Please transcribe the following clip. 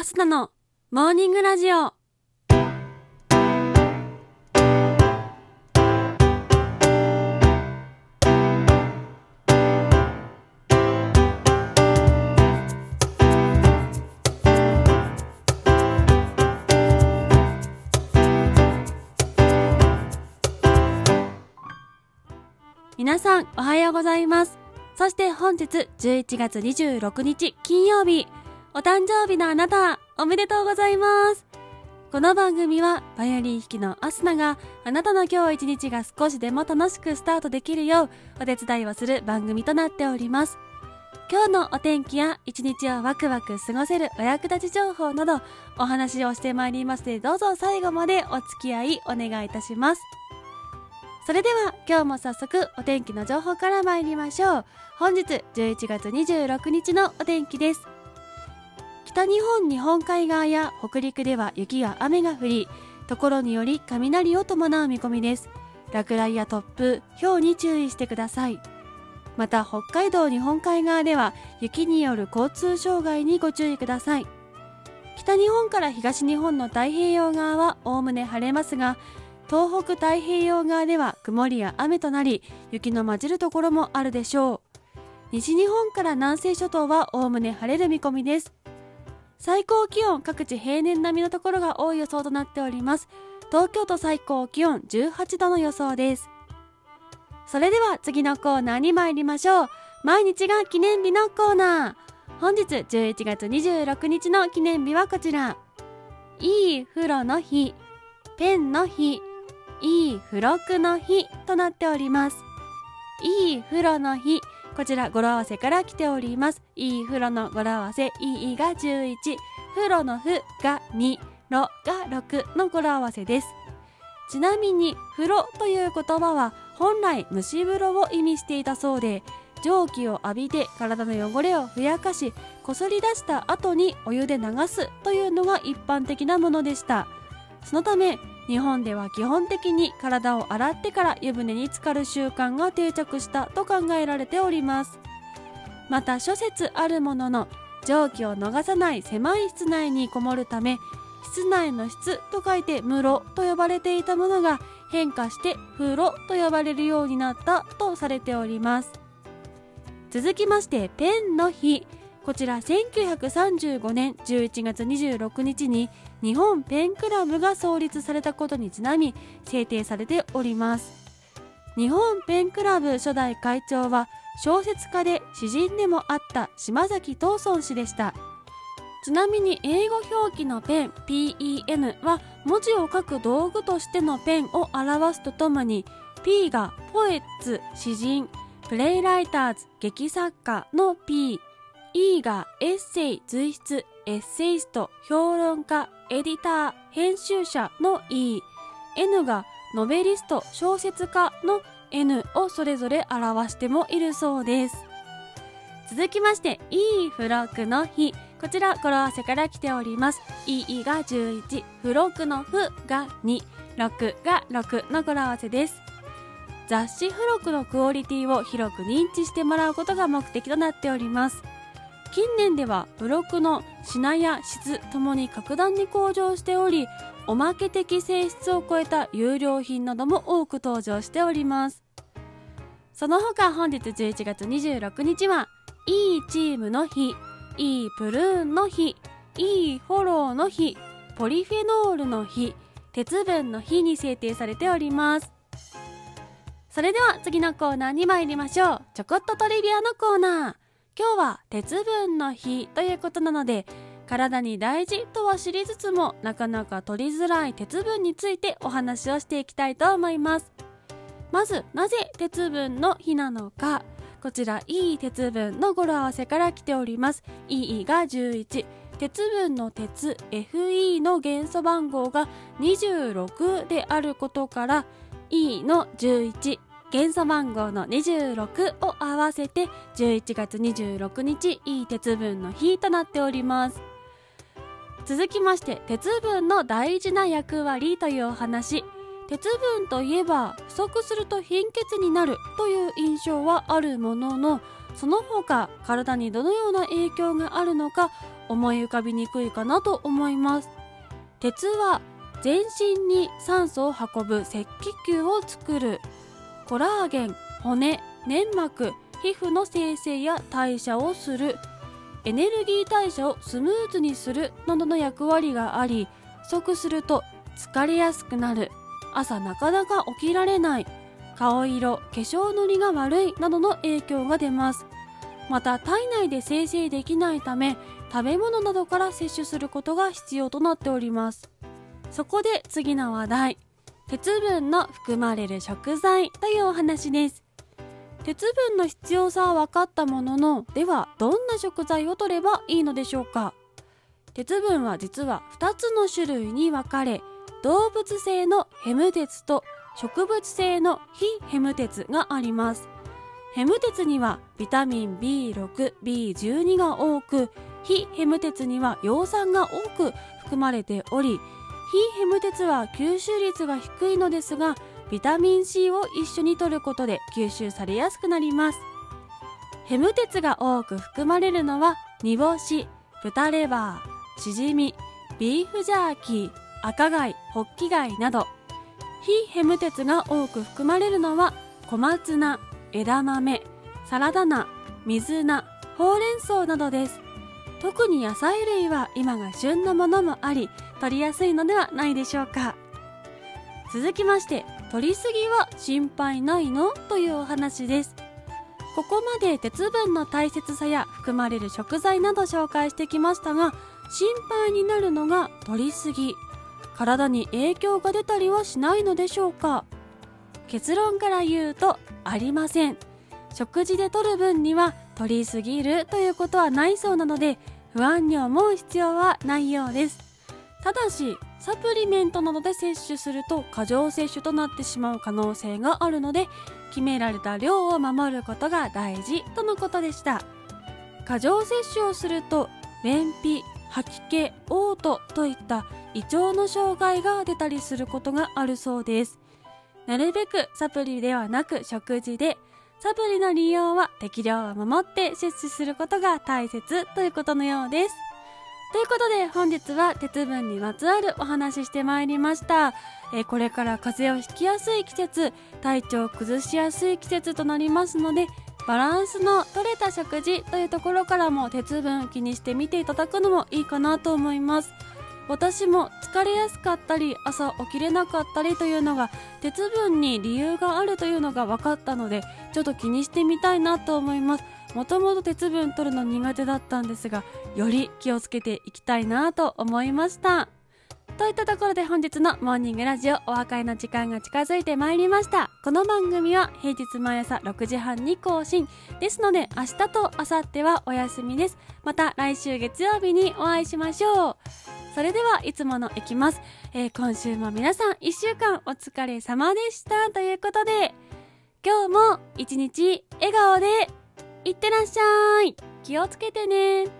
アスナのモーニングラジオ。皆さんおはようございます。そして本日11月26日金曜日、お誕生日のあなた、おめでとうございます。この番組はバイオリン弾きのアスナがあなたの今日一日が少しでも楽しくスタートできるようお手伝いをする番組となっております。今日のお天気や一日をワクワク過ごせるお役立ち情報などお話をしてまいりますのでどうぞ最後までお付き合いお願いいたします。それでは今日も早速お天気の情報から参りましょう本日11月26日のお天気です北日本日本海側や北陸では雪や雨が降りところにより雷を伴う見込みです。落雷や突風氷に注意してください。また北海道日本海側では雪による交通障害にご注意ください。北日本から東日本の太平洋側はおおむね晴れますが東北太平洋側では曇りや雨となり雪の混じるところもあるでしょう。西日本から南西諸島はおおむね晴れる見込みです。最高気温各地平年並みのところが多い予想となっております東京都最高気温18度の予想ですそれでは次のコーナーに参りましょう毎日が記念日のコーナー本日11月26日の記念日はこちらいい風呂の日ペンの日いい付録の日となっております。いい風呂の日。こちら語呂合わせから来ております。いい風呂の語呂合わせ、いいが11、風呂のふが2、ろが6の語呂合わせです。ちなみに、風呂という言葉は本来蒸し風呂を意味していたそうで、蒸気を浴びて体の汚れをふやかし、こすり出した後にお湯で流すというのが一般的なものでした。そのため、日本では基本的に体を洗ってから湯船に浸かる習慣が定着したと考えられております。また諸説あるものの蒸気を逃さない狭い室内にこもるため室内の室と書いて室と呼ばれていたものが変化して風呂と呼ばれるようになったとされております。続きましてペンの日。こちら1935年11月26日に日本ペンクラブが創立されたことにちなみ制定されております。日本ペンクラブ初代会長は小説家で詩人でもあった島崎藤村氏でした。ちなみに英語表記のペン PEN は文字を書く道具としてのペンを表すとともに P がポエッツ詩人プレイライターズ劇作家の P E がエッセイ随筆エッセイスト評論家エディター編集者の E N がノベリスト小説家の N をそれぞれ表してもいるそうです。続きましていい付録の日。こちら語呂合わせから来ております。EE が11付録のふが2 6が6の語呂合わせです。雑誌付録のクオリティを広く認知してもらうことが目的となっております。近年ではブロックの品や質ともに格段に向上しておりおまけ的性質を超えた有料品なども多く登場しております。その他本日11月26日はいいチームの日いいプルーンの日いいフォローの日ポリフェノールの日鉄分の日に制定されております。それでは次のコーナーに参りましょう。ちょこっとトリビアのコーナー。今日は鉄分の日ということなので体に大事とは知りつつもなかなか取りづらい鉄分についてお話をしていきたいと思います。まずなぜ鉄分の日なのか。こちらいい鉄分の語呂合わせから来ております。EE が11鉄分の鉄 FE の元素番号が26であることから E の11元素番号の26を合わせて11月26日いい鉄分の日となっております。続きまして鉄分の大事な役割というお話。鉄分といえば不足すると貧血になるという印象はあるもののその他体にどのような影響があるのか思い浮かびにくいかなと思います。鉄は全身に酸素を運ぶ赤血球を作る。コラーゲン骨粘膜皮膚の生成や代謝をする。エネルギー代謝をスムーズにする。などの役割があり不足すると疲れやすくなる。朝なかなか起きられない。顔色化粧のりが悪い。などの影響が出ます。また体内で生成できないため食べ物などから摂取することが必要となっております。そこで次の話題。鉄分の含まれる食材というお話です。鉄分の必要さは分かったもののではどんな食材を取ればいいのでしょうか？鉄分は実は2つの種類に分かれ動物性のヘム鉄と植物性の非ヘム鉄があります。ヘム鉄にはビタミン B6、B12 が多く非ヘム鉄には葉酸が多く含まれており非ヘム鉄は吸収率が低いのですがビタミン C を一緒に摂ることで吸収されやすくなります。ヘム鉄が多く含まれるのは煮干し豚レバーしじみビーフジャーキー赤貝ホッキ貝など。非ヘム鉄が多く含まれるのは小松菜枝豆サラダ菜水菜ほうれん草などです。特に野菜類は今が旬のものもあり取りやすいのではないでしょうか。続きまして取りすぎは心配ないの？というお話です。ここまで鉄分の大切さや含まれる食材など紹介してきましたが心配になるのが取りすぎ。体に影響が出たりはしないのでしょうか。結論から言うとありません。食事で取る分には取りすぎるということはないそうなので不安に思う必要はないようです。ただしサプリメントなどで摂取すると過剰摂取となってしまう可能性があるので決められた量を守ることが大事とのことでした。過剰摂取をすると便秘吐き気嘔吐といった胃腸の障害が出たりすることがあるそうです。なるべくサプリではなく食事でサプリの利用は適量を守って摂取することが大切ということのようです。ということで本日は鉄分にまつわるお話ししてまいりました、えー、これから風邪をひきやすい季節体調を崩しやすい季節となりますのでバランスの取れた食事というところからも鉄分気にしてみていただくのもいいかなと思います。私も疲れやすかったり朝起きれなかったりというのが鉄分に理由があるというのが分かったのでちょっと気にしてみたいなと思います。もともと鉄分取るの苦手だったんですがより気をつけていきたいなと思いました。といったところで本日のモーニングラジオお別れの時間が近づいてまいりました。この番組は平日毎朝6時半に更新ですので明日と明後日はお休みです。また来週月曜日にお会いしましょう。それではいつものいきます、えー、今週も皆さん1週間お疲れ様でした。ということで今日も一日笑顔でいってらっしゃい。気をつけてね。